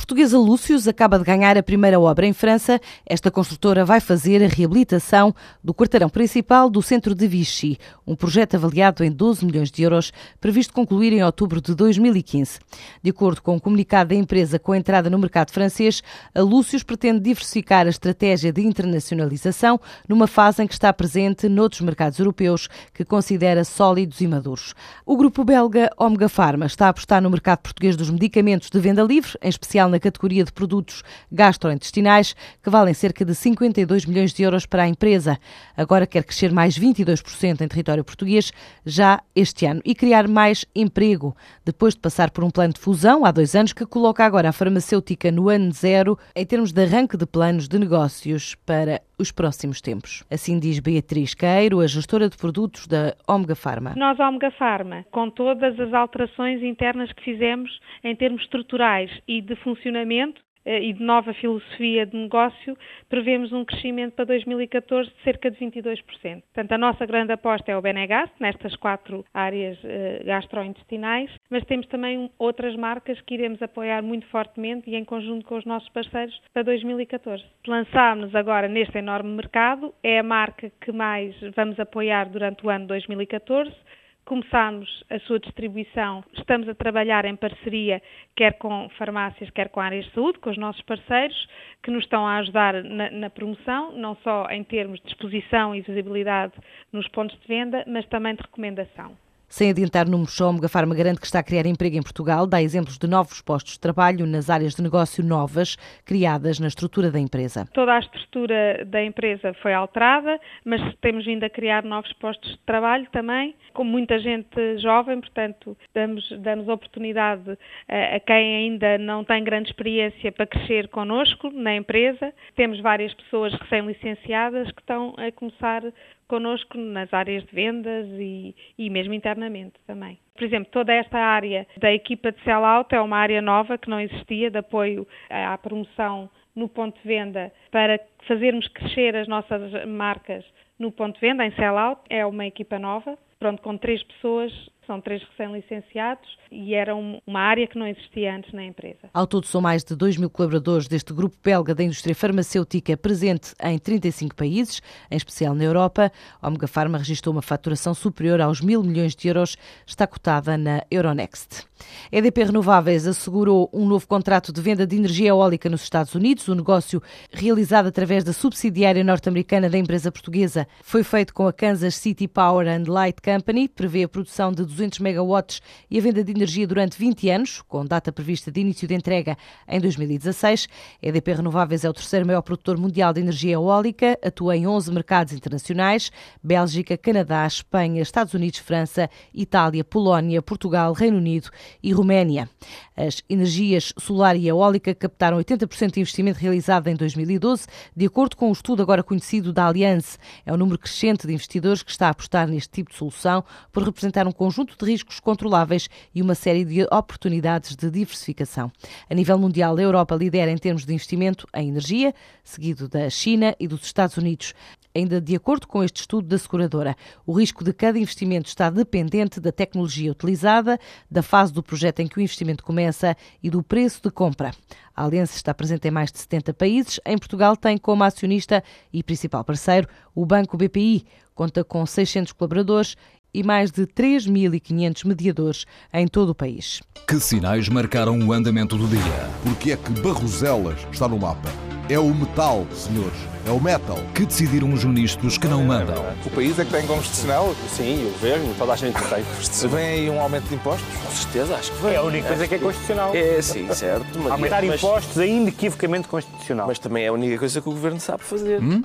portuguesa Lúcius acaba de ganhar a primeira obra em França. Esta construtora vai fazer a reabilitação do quarteirão principal do centro de Vichy, um projeto avaliado em 12 milhões de euros, previsto concluir em outubro de 2015. De acordo com o um comunicado da empresa com a entrada no mercado francês, a Lúcius pretende diversificar a estratégia de internacionalização numa fase em que está presente noutros mercados europeus que considera sólidos e maduros. O grupo belga Omega Pharma está a apostar no mercado português dos medicamentos de venda livre em especial na categoria de produtos gastrointestinais, que valem cerca de 52 milhões de euros para a empresa. Agora quer crescer mais 22% em território português já este ano e criar mais emprego, depois de passar por um plano de fusão há dois anos que coloca agora a farmacêutica no ano zero em termos de arranque de planos de negócios para os próximos tempos. Assim diz Beatriz Queiro, a gestora de produtos da Omega Pharma. Nós, Omega Pharma, com todas as alterações internas que fizemos em termos estruturais e de funcionamento, e de nova filosofia de negócio, prevemos um crescimento para 2014 de cerca de 22%. Portanto, a nossa grande aposta é o Benegast, nestas quatro áreas eh, gastrointestinais, mas temos também outras marcas que iremos apoiar muito fortemente e em conjunto com os nossos parceiros para 2014. Lançámos agora neste enorme mercado, é a marca que mais vamos apoiar durante o ano 2014, começámos a sua distribuição, estamos a trabalhar em parceria quer com farmácias, quer com áreas de saúde, com os nossos parceiros, que nos estão a ajudar na, na promoção, não só em termos de exposição e visibilidade nos pontos de venda, mas também de recomendação. Sem adiantar números, só a Pharma garante que está a criar emprego em Portugal, dá exemplos de novos postos de trabalho nas áreas de negócio novas criadas na estrutura da empresa. Toda a estrutura da empresa foi alterada, mas temos vindo a criar novos postos de trabalho também, com muita gente jovem, portanto, damos, damos oportunidade a, a quem ainda não tem grande experiência para crescer connosco na empresa. Temos várias pessoas recém-licenciadas que estão a começar connosco nas áreas de vendas e, e mesmo internamente também. Por exemplo, toda esta área da equipa de sell-out é uma área nova que não existia de apoio à promoção no ponto de venda para fazermos crescer as nossas marcas no ponto de venda, em sell-out. É uma equipa nova, pronto, com três pessoas são três recém-licenciados e era uma área que não existia antes na empresa. Ao todo, são mais de 2 mil colaboradores deste grupo belga da indústria farmacêutica presente em 35 países, em especial na Europa. A Omega Pharma registrou uma faturação superior aos mil milhões de euros, está cotada na Euronext. EDP Renováveis assegurou um novo contrato de venda de energia eólica nos Estados Unidos. O negócio, realizado através da subsidiária norte-americana da empresa portuguesa, foi feito com a Kansas City Power and Light Company, prevê a produção de 200 megawatts e a venda de energia durante 20 anos, com data prevista de início de entrega em 2016. A EDP Renováveis é o terceiro maior produtor mundial de energia eólica, atua em 11 mercados internacionais: Bélgica, Canadá, Espanha, Estados Unidos, França, Itália, Polónia, Portugal, Reino Unido e Roménia. As energias solar e eólica captaram 80% de investimento realizado em 2012, de acordo com o um estudo agora conhecido da Allianz. É um número crescente de investidores que está a apostar neste tipo de solução por representar um conjunto conjunto de riscos controláveis e uma série de oportunidades de diversificação. A nível mundial, a Europa lidera em termos de investimento em energia, seguido da China e dos Estados Unidos. Ainda de acordo com este estudo da seguradora, o risco de cada investimento está dependente da tecnologia utilizada, da fase do projeto em que o investimento começa e do preço de compra. A Aliança está presente em mais de 70 países. Em Portugal tem como acionista e principal parceiro o Banco BPI. Conta com 600 colaboradores e mais de 3.500 mediadores em todo o país. Que sinais marcaram o andamento do dia? Porque é que Barroselas está no mapa? É o metal, senhores. É o metal. Que decidiram os ministros que não mandam? O país é que tem constitucional? Sim, o governo, toda a gente tem constitucional. Vem aí um aumento de impostos? Com certeza, acho que vem. É a única coisa que é constitucional. É, sim, certo. Mas, Aumentar impostos é inequivocamente constitucional. Mas também é a única coisa que o governo sabe fazer. Hum?